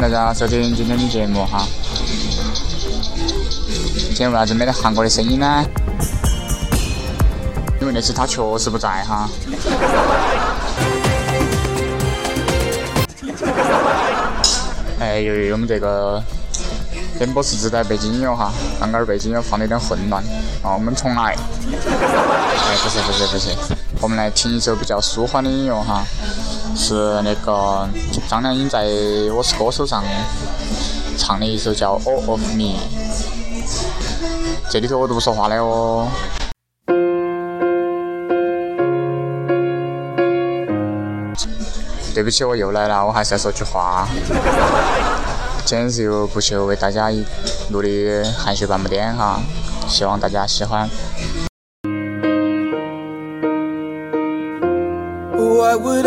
大家收听今天的节目哈。今天为啥子没得韩国的声音呢？因为那次他确实不在哈。哎，由于我们这个演播室自带背景音乐哈，刚刚背景音乐放的有点混乱，啊，我们重来。哎，不是不是不是，我们来听一首比较舒缓的音乐哈，是那个张靓颖在《我是歌手》上唱的一首叫《All of Me》，这里头我都不说话了哦。对不起，我又来了，我还是要说句话。今天是由不朽为大家录的含蓄半步癫哈，希望大家喜欢。What would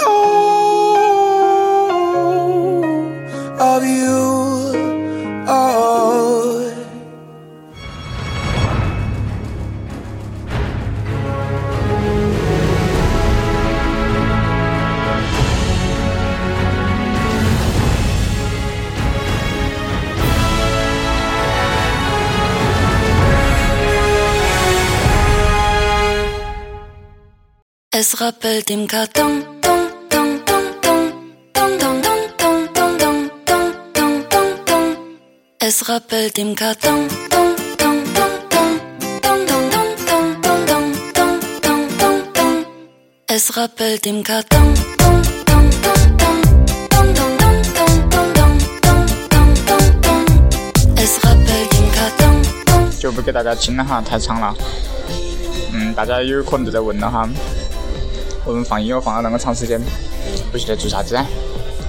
Es rappelt im Karton. Es rappelt im Karton. Es rappelt im Karton. 就不给大家听了哈，太长了。嗯，大家有可能都在问了哈。我们放音乐放了那么长时间，不晓得做啥子？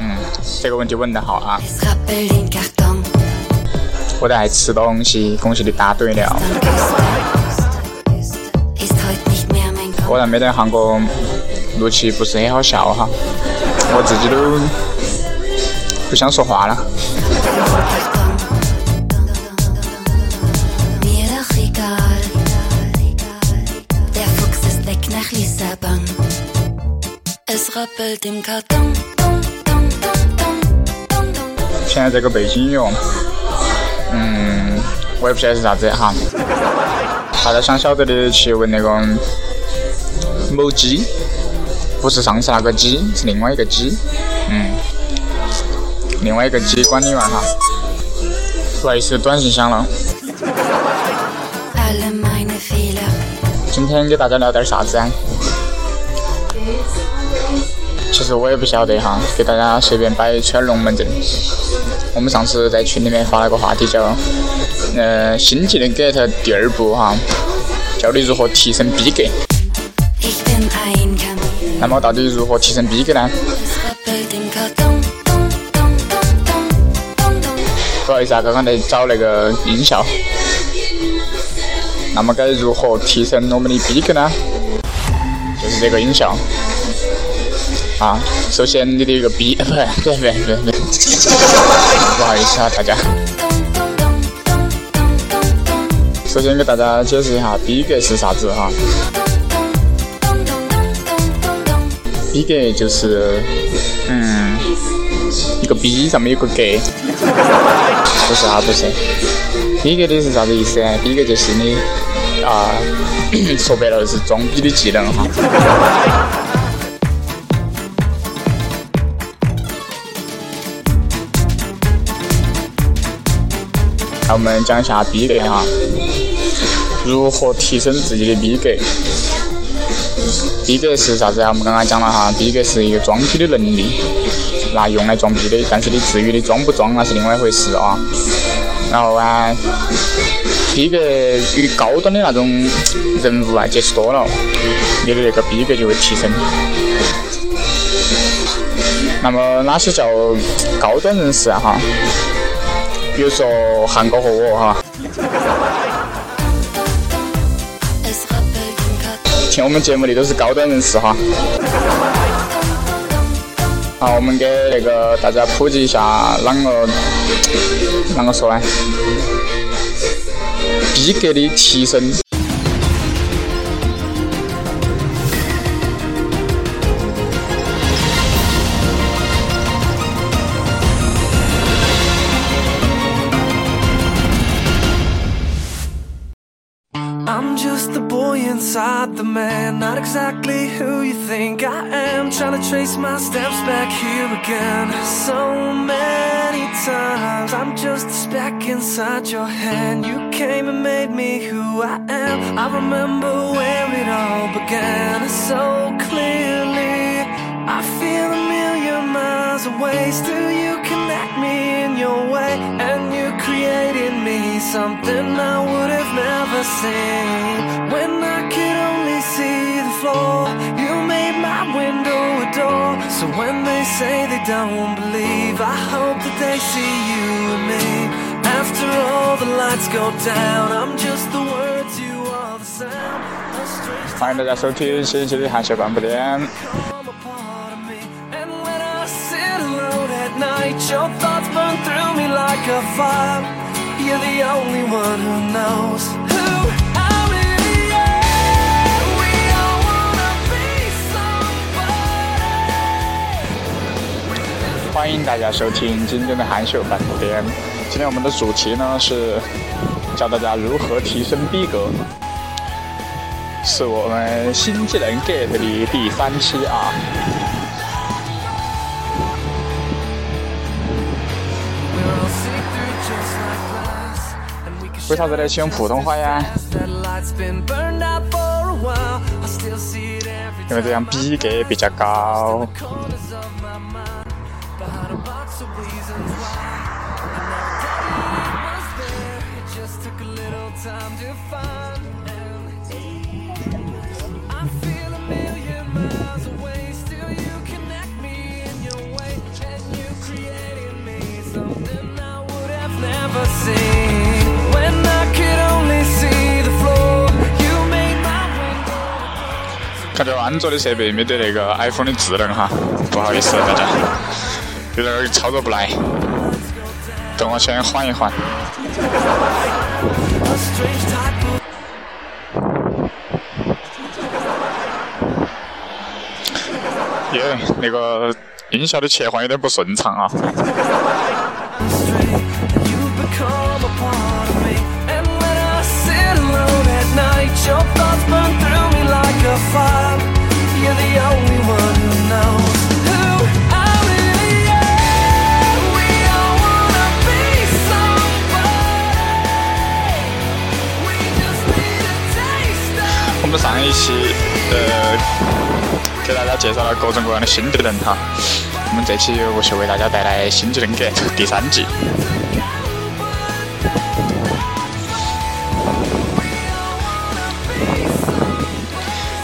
嗯，这个问题问得好啊！我在吃东西，恭喜你答对了。果然没得韩国录起不是很好笑哈，我自己都不想说话了。现在这个背景音乐，嗯，我也不晓得是啥子哈。大家想晓得的去问那个某鸡，不是上次那个鸡，是另外一个鸡，嗯，另外一个鸡管理员哈。不好意思，短信响了。今天给大家聊点啥子啊？其实我也不晓得哈，给大家随便摆一圈龙门阵。我们上次在群里面发了个话题，叫“呃，新技能 get 第二步哈，教你如何提升逼格”。那么到底如何提升逼格呢？不好意思啊，刚刚在找那个音效。那么该如何提升我们的逼格呢？就是这个音效。啊，首先你的一个逼 不，对对对对，不好意思啊，大家。首先给大家解释一下逼格是啥子哈。逼格就是，嗯，一个逼上面有个格，不是啊，不是。逼格的是啥子意思啊？逼格就是你啊，说白了是装逼的技能哈。那我们讲一下逼格哈，如何提升自己的逼格？逼格是啥子啊？我们刚刚讲了哈，逼格是一个装逼的能力，拿用来装逼的。但是你至于你装不装那是另外一回事啊。然后啊，逼格与高端的那种人物啊接触多了，你的那个逼格就会提升。那么哪些叫高端人士啊？哈，比如说韩哥和我哈。听我们节目的都是高端人士哈。好，我们给那个大家普及一下啷个啷个说呢？逼格的提升。The man, not exactly who you think I am. Trying to trace my steps back here again. So many times, I'm just a speck inside your hand. You came and made me who I am. I remember where it all began so clearly. I feel a million miles away. Still, you connect me in your way, and you created me something I would have never seen. When I the floor, you made my window a door. So when they say they don't believe, I hope that they see you and me. After all the lights go down, I'm just the words, you are the sound. A strange 欢迎大家收听新一期的韩笑半步颠。 become a part of me. And when I sit alone at night, your thoughts burn through me like a fire. You're the only one who knows 欢迎大家收听今天的韩秀本田今天我们的主题呢是教大家如何提升逼格。是我们新技能 get 的第三期啊。为啥子得先用普通话呀。因为这样逼格比较高。看这安卓的设备没得那个 iPhone 的智能哈，不好意思大家，有点操作不来。等我先缓一缓。A strange type of 耶，那个音效的切换有点不顺畅啊。呃给大家介绍了各种各样的新技能哈，我们这期又是为大家带来新技能课第三季。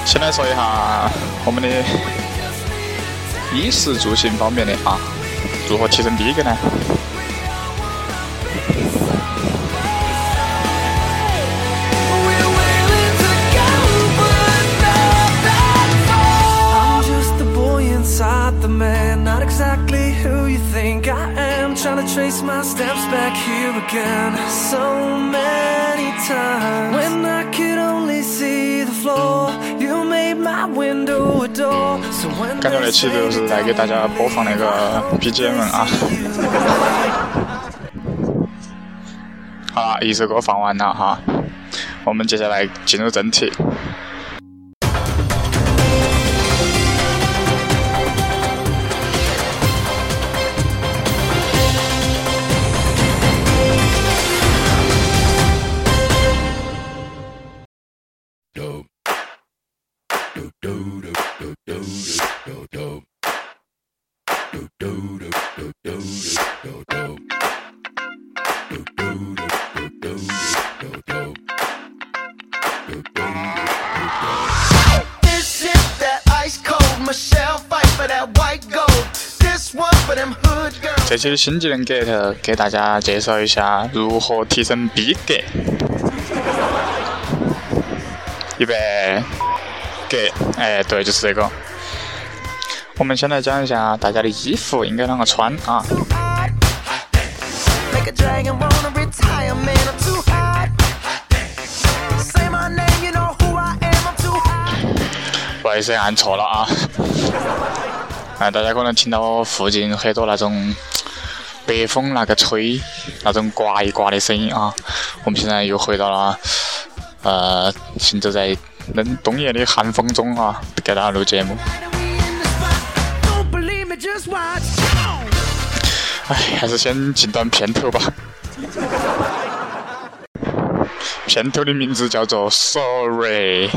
先来说一下我们的衣食住行方面的啊，如何提升逼格呢？trace my steps back here again, so many times. When I could only see the floor, you made my 感觉那期就是在给大家播放那个 BGM 啊。好了，一首歌放完了哈，我们接下来进入正题。 期的新技能 get 给大家介绍一下如何提升逼格。预备，get，哎，对，就是这个。我们先来讲一下大家的衣服应该啷个穿啊？不好意思，按错了啊！啊，大家可能听到附近很多那种北风那个吹，那种刮一刮的声音啊。我们现在又回到了呃，行走在冷冬夜的寒风中啊，给大家录节目。哎，还是先进段片头吧。片头的名字叫做 Sorry。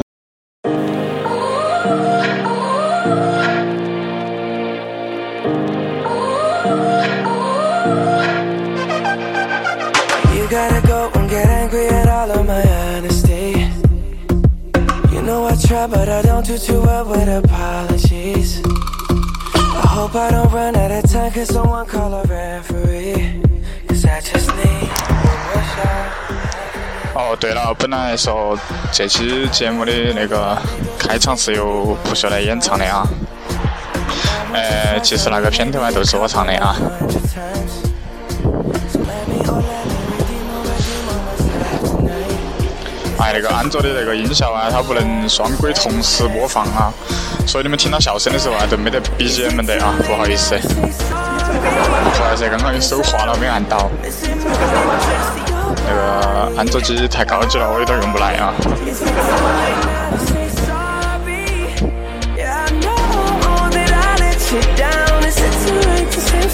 哦，对了，本来说这期节目的那个开场是由不秀来演唱的啊，呃，其实那个片头啊都是我唱的啊。那个安卓的那个音效啊，它不能双轨同时播放啊，所以你们听到笑声的时候啊，都没得 BGM 的啊，不好意思，不好意思，刚刚手滑了，没按到。那个安卓机太高级了，我有点用不来啊。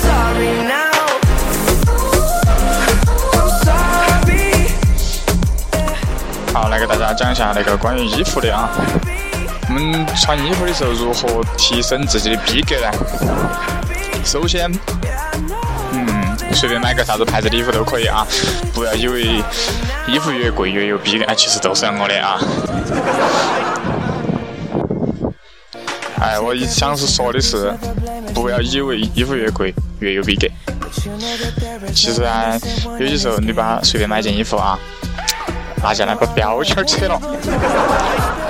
好，来给大家讲一下那个关于衣服的啊。我们穿衣服的时候如何提升自己的逼格呢？首先，嗯，随便买个啥子牌子的衣服都可以啊，不要以为衣服越贵越有逼格，其实都是那个的啊。哎，我想是说的是，不要以为衣服越贵越有逼格。其实啊，有些时候你把随便买件衣服啊。拿下来把标签扯了，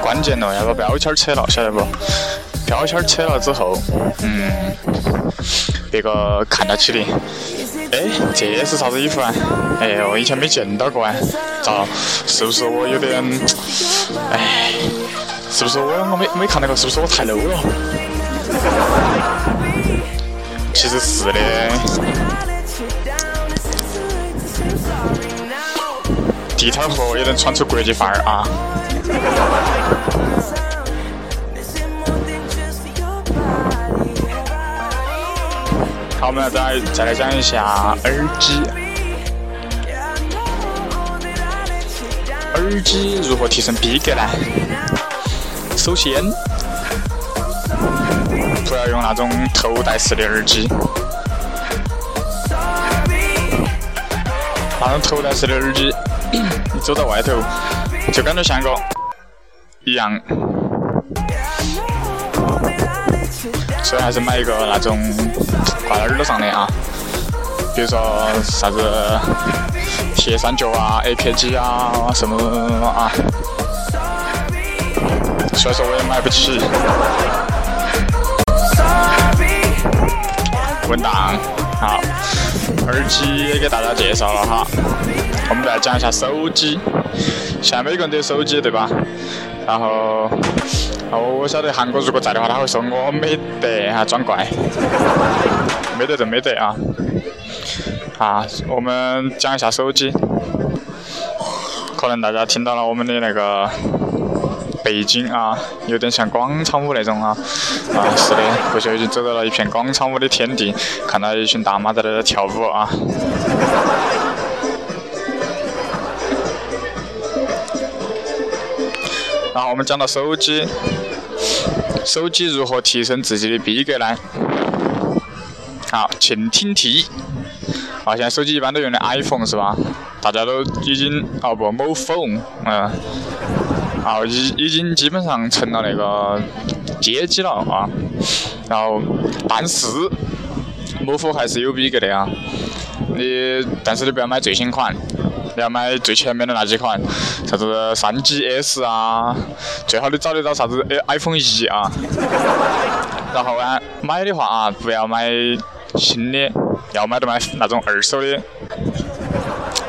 关键了要把标签扯了，晓得不？标签扯了之后，嗯，别个看到起的，哎，这是啥子衣服啊？哎，我以前没见到过啊，咋？是不是我有点？哎，是不是我我没没看到过？是不是我太 low 了？其实是的。地摊货也能穿出国际范儿啊！好，我们来再再来讲一下耳机。耳机如何提升逼格呢？首先，不要用那种头戴式的耳机。那种头戴式的耳机。你走到外头，就感觉像个一样，所以还是买一个那种挂在耳朵上的啊，比如说啥子铁三角啊、AKG 啊什么啊，虽然说我也买不起。文档，好，耳机也给大家介绍了哈。我们再讲一下手机，现在每个人都有手机对吧？然后哦，我晓得韩国如果在的话，他会说我没得啊，装怪，没得就没得啊。啊，我们讲一下手机，可能大家听到了我们的那个背景啊，有点像广场舞那种啊。啊，是的，不小心走到了一片广场舞的天地，看到一群大妈在那跳舞啊。然后我们讲到手机，手机如何提升自己的逼格呢？好，请听题。啊，现在手机一般都用的 iPhone 是吧？大家都已经哦不，某 phone，嗯，啊已已经基本上成了那个阶级了啊。然后，但是某 phone 还是有逼格的啊。你但是你不要买最新款。你要买最前面的那几款，啥子三 GS 啊，最好你找得到啥子 iPhone 一啊。然后啊，买的话啊，不要买新的，要买就买那种二手的。为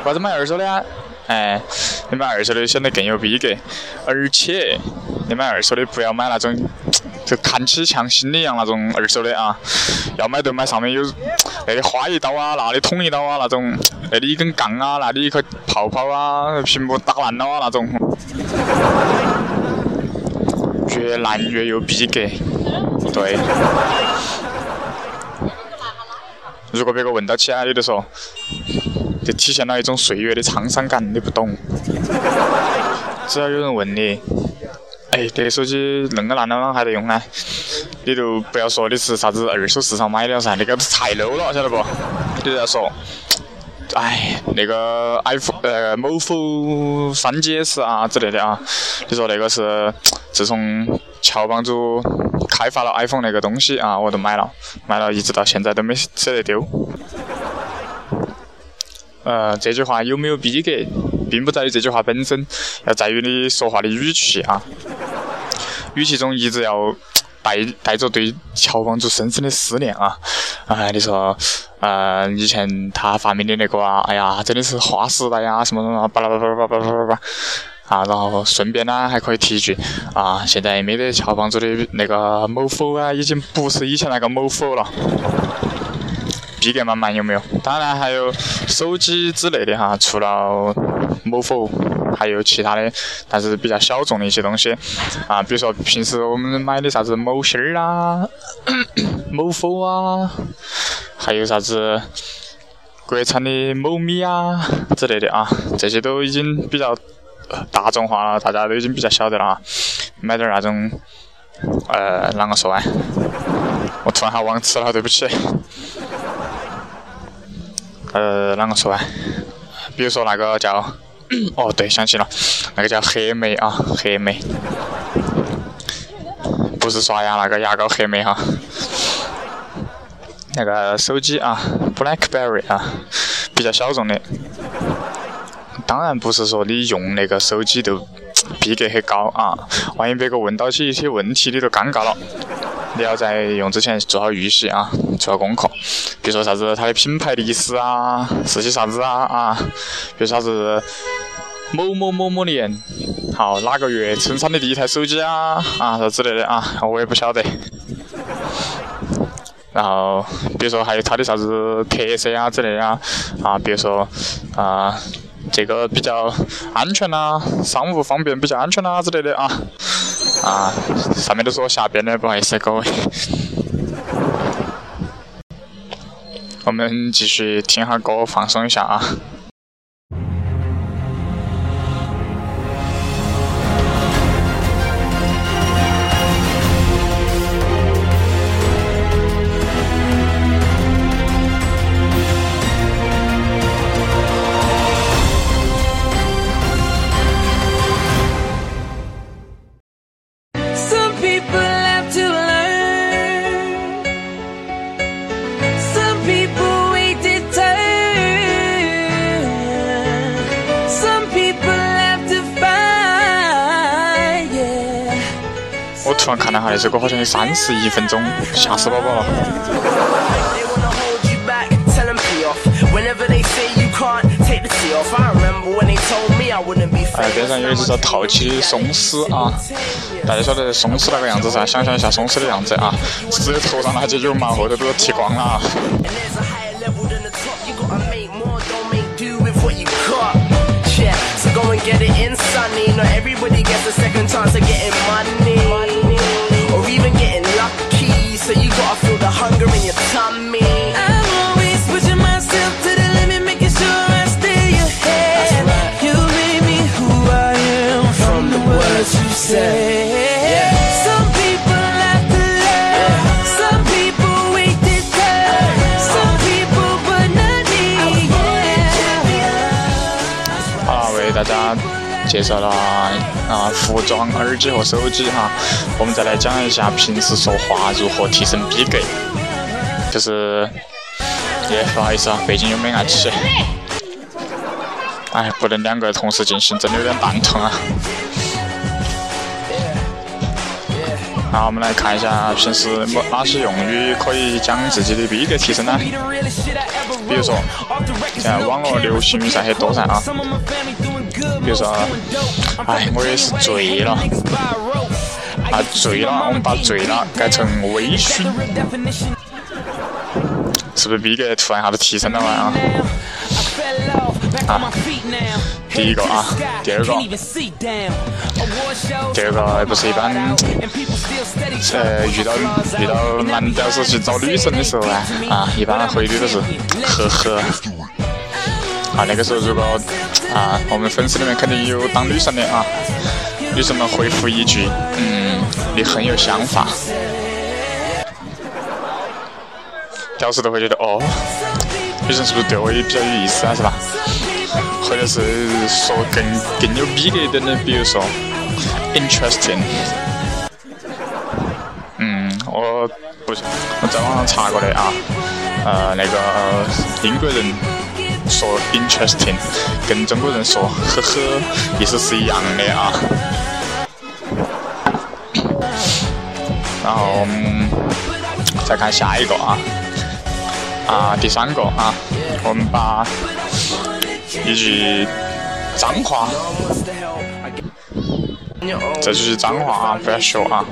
啥子买二手的啊？哎，你买二手的显得更有逼格，而且你买二手的不要买那种。就看起像新的一样那种二手的啊，要买就买上面有那里划一刀啊，那里捅一刀啊那种，那里一根杠啊，那里一颗泡泡啊，屏幕打烂了啊那种，越烂越有逼格，对。如果别个问到起啊，你就说，体现了一种岁月的沧桑感，你不懂。只要有人问你。哎，这个手机恁个烂了还得用呢？你就不要说你是啥子二手市场买的噻，那个太 low 了，晓得不？你就要说，哎，那个 iPhone 呃某否三 GS 啊之类的啊，你说那个是自从乔帮主开发了 iPhone 那个东西啊，我都买了，买了一直到现在都没舍得丢。呃，这句话有没有逼格，并不在于这句话本身，要在于你说话的语气啊。语气中一直要带带着对乔帮主深深的思念啊！哎，你说，呃，以前他发明的那个啊，哎呀，真的是划时代呀，什么什么，巴拉巴拉巴拉巴拉巴拉巴拉，啊，然后顺便呢还可以提一句，啊，现在没得乔帮主的那个某否啊，已经不是以前那个某否了。逼格满满有没有？当然还有手机之类的哈，除了某否，还有其他的，但是比较小众的一些东西啊，比如说平时我们买的啥子某芯儿啊、某否啊，还有啥子国产的某米啊之类的啊，这些都已经比较大众化了，大家都已经比较晓得了啊。买点那种，呃，啷个说啊？我突然还忘词了，对不起。呃，啷个说啊？比如说那个叫，哦对，想起了，那个叫黑莓啊，黑莓，不是刷牙那个牙膏黑莓哈。那个手机啊，BlackBerry 啊，比较小众的。当然不是说你用那个手机就逼格很高啊，万一别个问到起一些问题，你就尴尬了。你要在用之前做好预习啊，做好功课。比如说啥子它的品牌历史啊，是些啥子啊啊？比如啥子某某某某年，好哪个月生产的第一台手机啊啊啥之类的啊，我也不晓得。然后比如说还有它的啥子特色啊之类的啊啊，比如说啊这个比较安全呐，商务方便比较安全呐之类的啊。啊，上面都是我瞎编的，不好意思各位。我们继续听下歌，放松一下啊。突然看了下，那首歌好像有三十一分钟，吓死宝宝了。哎，边上有一只套起的松狮啊，大家晓得松狮那个样子噻？想象一下松狮的样子啊，只有头上那些羽毛，后头都剃光了啊。or even getting lucky. So you gotta feel the hunger in your tummy. I'm always pushing myself to the limit, making sure I stay ahead. Right. You made me who I am from, from the words you said. 介绍了啊服装、耳机和手机哈，我们再来讲一下平时说话如何提升逼格。就是，耶，不好意思啊，背景有没按起？哎，不能两个同时进行，真的有点蛋疼啊。好，我们来看一下平时哪些用语可以将自己的逼格提升呢？比如说，现在网络流行语噻很多噻啊。比如说啊，哎，我也是醉了。啊，醉了，我们把醉了改成微醺，是不是逼格突然一下子提升了嘛啊？第一个啊，第二个，第二个不是一般，呃，遇到遇到男屌丝去找女生的时候啊，啊，一般回的都是呵呵。啊，那个时候如果啊，我们粉丝里面肯定有当女生的啊，女生们回复一句，嗯，你很有想法，屌丝都会觉得哦，女生是不是对我也比较有意思啊，是吧？或者是说更更有逼格一点的，比如说 interesting。嗯，我不，我在网上查过的啊，呃，那个英国人说 interesting，跟中国人说呵呵，意思是一样的啊。然后我们再看下一个啊，啊，第三个啊，我们把。一句脏话，这就是脏话啊！不要学啊，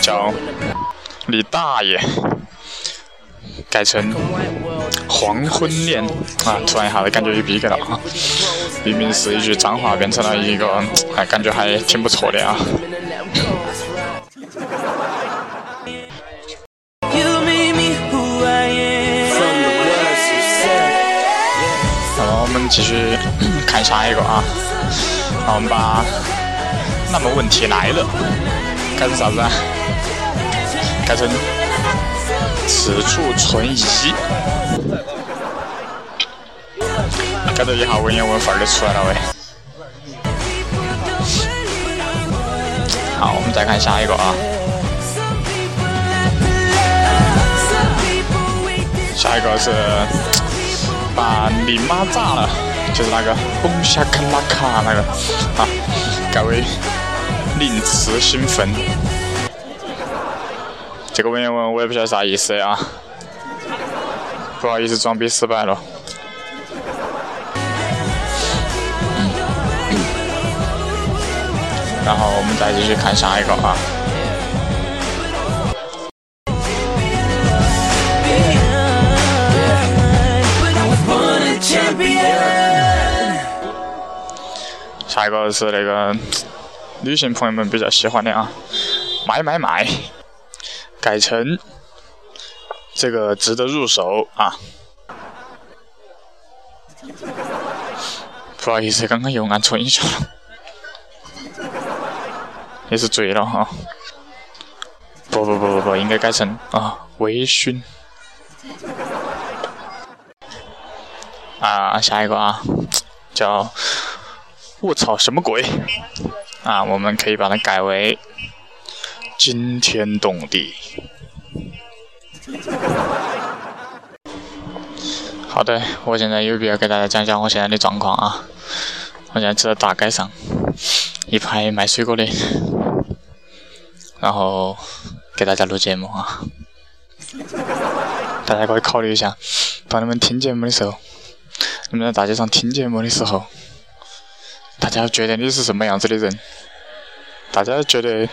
叫你大爷，改成黄昏恋啊！突然一下子感觉有逼格了啊！明明是一句脏话，变成了一个，还感觉还挺不错的啊！继续看下一个啊，好，我们把那么问题来了，改成啥子啊？改成此处存疑，感觉一下文言文范儿就出来了喂。好，我们再看下一个啊，下一个是。把你妈炸了，就是那个嘣下卡拉卡那个啊，改为令词兴奋。这个文言文我也不晓得啥意思啊，不好意思装逼失败了。然后我们再继续看下一个啊。下一个是那个女性朋友们比较喜欢的啊，买买买，改成这个值得入手啊。不好意思，刚刚又按错音效了，也是醉了哈。不不不不不，应该改成啊微醺。啊，下一个啊，叫。我操，什么鬼？啊，我们可以把它改为惊天动地。好的，我现在有必要给大家讲讲我现在的状况啊。我现在走在大街上，一排卖水果的，然后给大家录节目啊。大家可以考虑一下，当你们听节目的时候，你们在大街上听节目的时候。大家觉得你是什么样子的人？大家觉得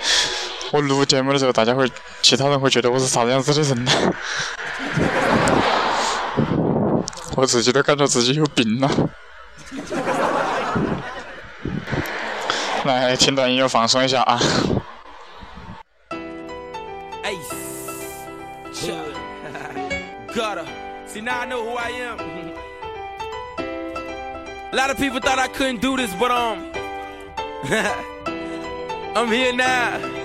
我录节目的时候，大家会，其他人会觉得我是啥样子的人呢？我自己都感觉自己有病了。来，听段音乐放松一下啊。See now I know who I am. A lot of people thought I couldn't do this, but um, I'm here now.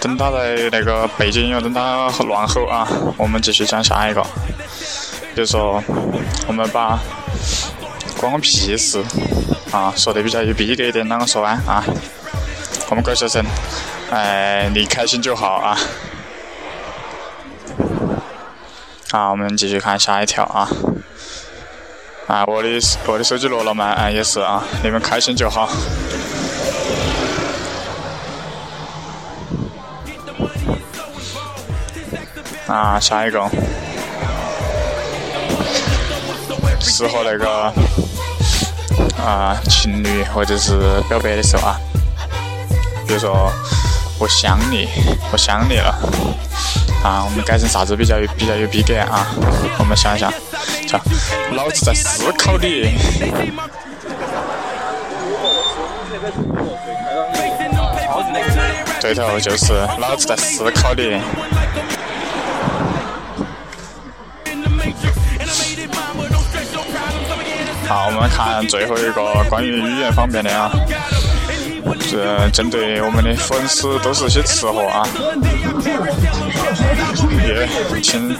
等他在那个背景音乐等他乱吼啊我们继续讲下一个就说我们把关我屁事啊说的比较有逼格一点啷个说啊啊我们乖学生哎你开心就好啊好我们继续看下一条啊啊，我的我的手机落了嘛，啊，也是啊，你们开心就好。啊，下一个，适合那个啊情侣或者是表白的时候啊，比如说我想你，我想你了。啊，我们改成啥子比较有比较有逼格啊？我们想一想，叫老子在思考你。对头，就是老子在思考你。好，我们看最后一个关于语言方面的啊。这针对我们的粉丝，都是些吃货啊！耶，听，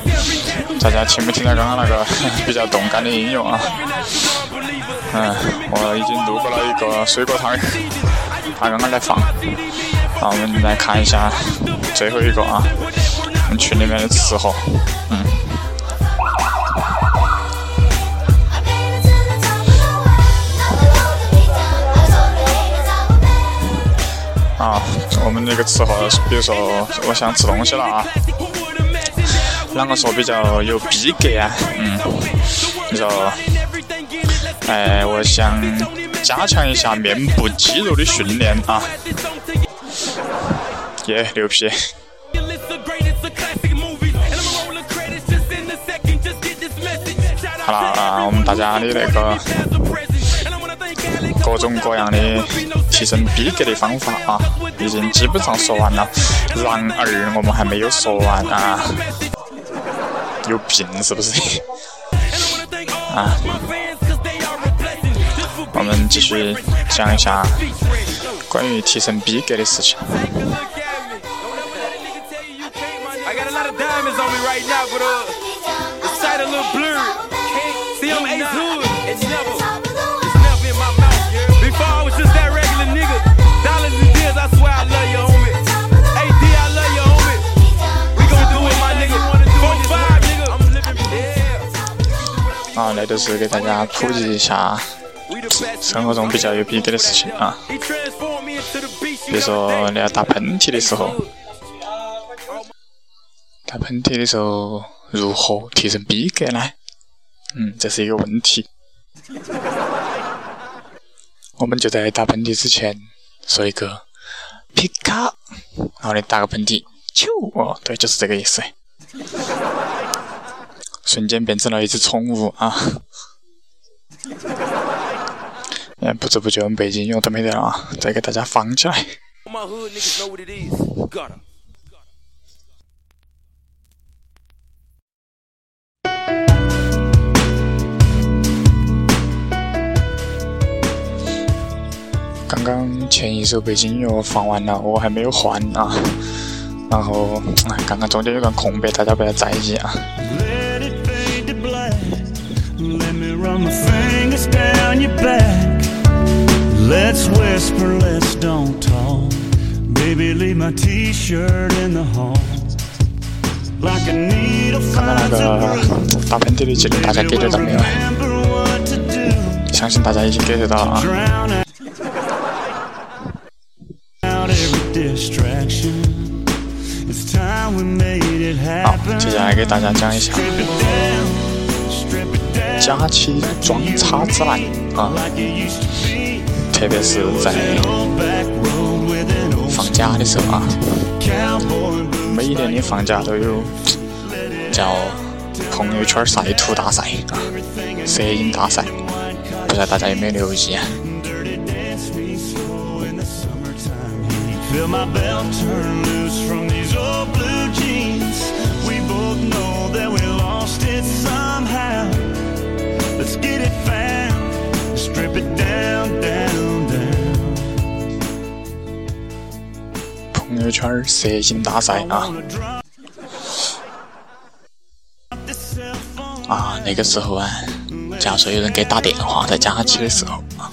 大家听没听到刚刚那个比较动感的音乐啊？嗯，我已经路过了一个水果摊儿，他刚刚在放。那，我们来看一下最后一个啊，我们群里面的吃货，我们那个吃货，比如说我想吃东西了啊，啷个说比较有逼格啊？嗯，你说，哎，我想加强一下面部肌肉的训练啊，耶，牛皮！好了啊，我们大家的那个各种各样的。提升逼格的方法啊，已经基本上说完了。然而我们还没有说完啊，有病是不是？啊，我们继续讲一下关于提升逼格的事情。啊，那都是给大家普及一下生活中比较有逼格的事情啊。比如说，你要打喷嚏的时候，打喷嚏的时候如何提升逼格呢？嗯，这是一个问题。我们就在打喷嚏之前说一个皮卡，然后你打个喷嚏，啾，哦，对，就是这个意思。瞬间变成了一只宠物啊！嗯，不知不觉我们背景音乐都没得了啊，再给大家放起来。刚刚前一首背景音乐放完了，我还没有换啊。然后，哎刚刚中间有段空白，大家不要在意啊。Let me run my fingers down behind your back. Let's whisper, let's don't talk. Baby, leave my t-shirt in the hall. Like a needle 刚才那 finds a 个 groove. 打喷嚏的技能，大家 get 到没有？Remember what to do. 相信大家已经 get 到了啊。Drown out every distraction. It's time we made it 好，happen. 接下来给大家讲一下假期装叉指南啊，特别是在放假的时候啊，每年的放假都有叫朋友圈晒图大赛啊，摄影大赛，不知道大家有没有留意啊？？Yeah. Let's get it found. Strip it down, down, down. 朋友圈摄影大赛啊.啊，那个时候啊，假如说有人给打电话，在假期的时候啊，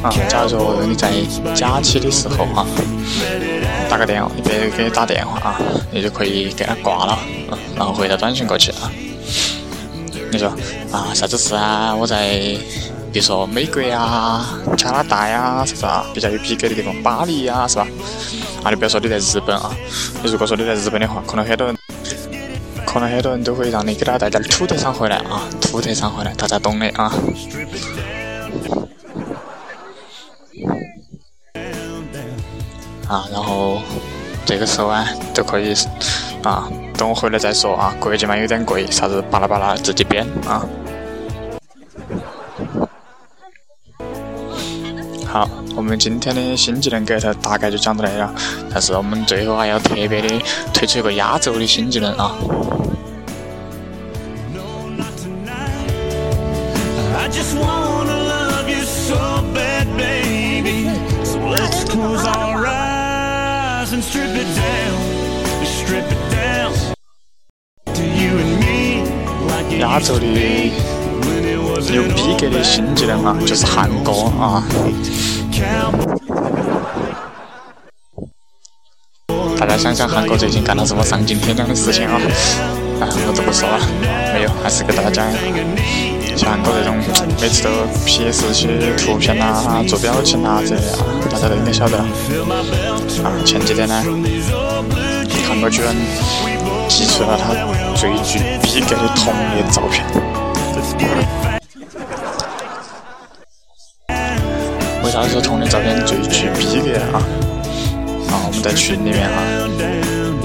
啊，假如说你在假期的时候啊，打个电话，你别给你打电话啊，你就可以给他挂了，然后回条短信过去啊。你说啊，啥子事啊？我在，比如说美国呀、加拿大呀，啥子啊，比较有逼格的地方，巴黎呀，是吧？啊，你不要说你在日本啊，你如果说你在日本的话，可能很多人，可能很多人都会让你给他带点土特产回来啊，土特产回来，大家懂的啊。啊，然后这个时候啊，就可以啊，等我回来再说啊。国际嘛有点贵，啥子巴拉巴拉自己编啊。好，我们今天的新技能 get 大概就讲到这了，但是我们最后还要特别的推出一个压轴的新技能啊。压轴的有逼格的新技能啊，就是汉歌啊。大家想想，韩国最近干了什么丧尽天良的事情啊？啊，我就不说了，没有，还是给大家讲一下。像韩国这种每次都 PS 些图片啊、做表情啊这些啊，大家都应该晓得。啊，前几天呢，韩国居然寄出了他最具逼格的童年照片。Fast. 为啥说童年照片最具逼格啊？啊，我们在群里面啊，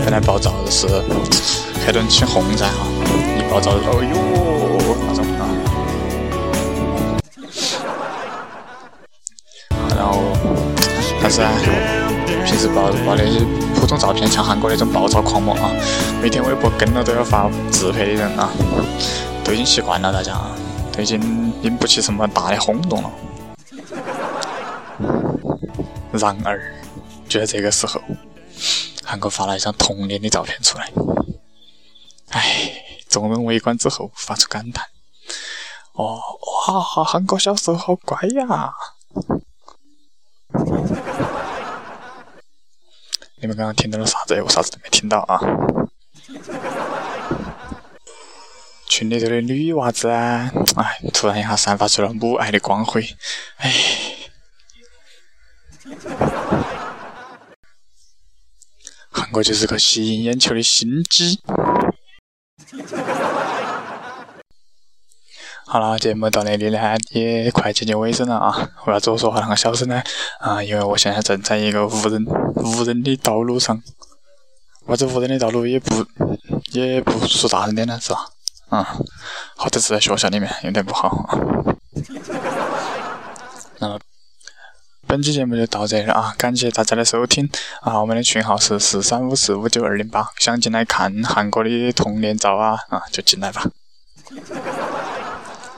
本来爆照是很多人起哄噻哈，一爆照，哦哟那种啊。然后，但是啊，平时爆爆那些普通照片，像韩国那种爆照狂魔啊，每天微博跟了都要发自拍的人啊，都已经习惯了，大家啊，都已经引不起什么大的轰动了。然而，就在这个时候，韩国发了一张童年的照片出来。唉，众人围观之后发出感叹：“哦，哇，韩国小时候好乖呀！” 你们刚刚听到了啥子？我啥子都没听到啊！群里头的女娃子啊，哎，突然一下散发出了母爱的光辉，哎。韩国就是个吸引眼球的心机。好了，节目到那里呢，也快接近尾声了啊！为啥子我说话那个小声呢？啊，因为我现在正在一个无人无人的道路上。或者无人的道路也不也不说大声点呢，是吧？嗯，或者是在学校里面，有点不好。本期节目就到这里了啊！感谢大家的收听啊！我们的群号是四三五四五九二零八，想进来看韩国的童年照啊啊，就进来吧。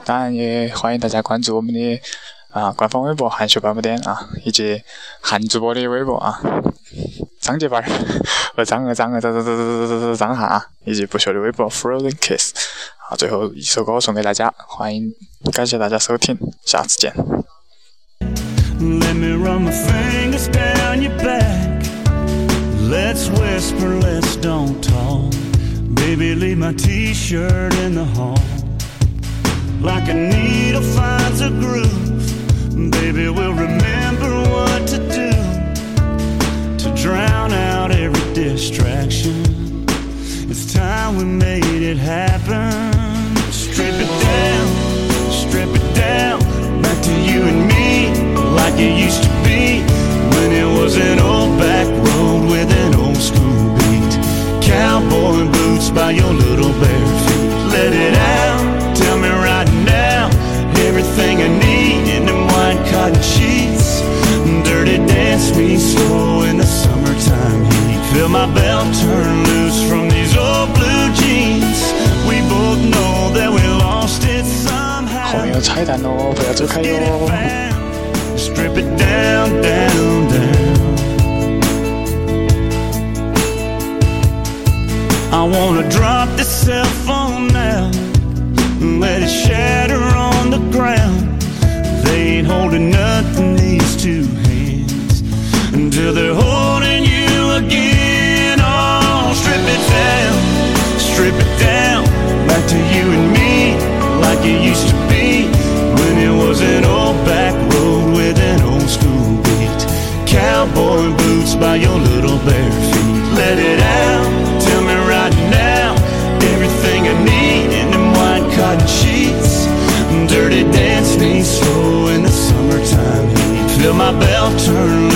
当然也欢迎大家关注我们的啊官方微博“韩学八宝典”啊，以及韩主播的微博啊，张杰班儿和张二张二张张张张张张张翰啊，以及不朽的微博 “Frozen Kiss”。啊，最后一首歌送给大家，欢迎感谢大家收听，下次见。Let me run my fingers down your back. Let's whisper, let's don't talk. Baby, leave my t shirt in the hall. Like a needle finds a groove. Baby, we'll remember what to do to drown out every distraction. It's time we made it happen. Strip it down, strip it down. Back to you and me, like it used to be. When it was an old back road with an old school beat. Cowboy boots by your little bare feet. Let it out, tell me right now. Everything I need in them white cotton sheets. Dirty dance me slow in the summertime heat. Feel my belt turn loose from these old blue jeans. We both know that we lost it 后面 somehow. 有彩蛋哦，不要走开 Get Down, down, down. I wanna drop this cell phone now. and Let it shatter on the ground. They ain't holding nothing, these two hands. Until they're holding you again. Oh, strip it down, strip it down. Back to you and me, like it used to be. When it was Cowboy boots by your little bare feet. Let it out, tell me right now. Everything I need in them white cotton sheets. Dirty dance me slow in the summertime heat. Feel my belt turn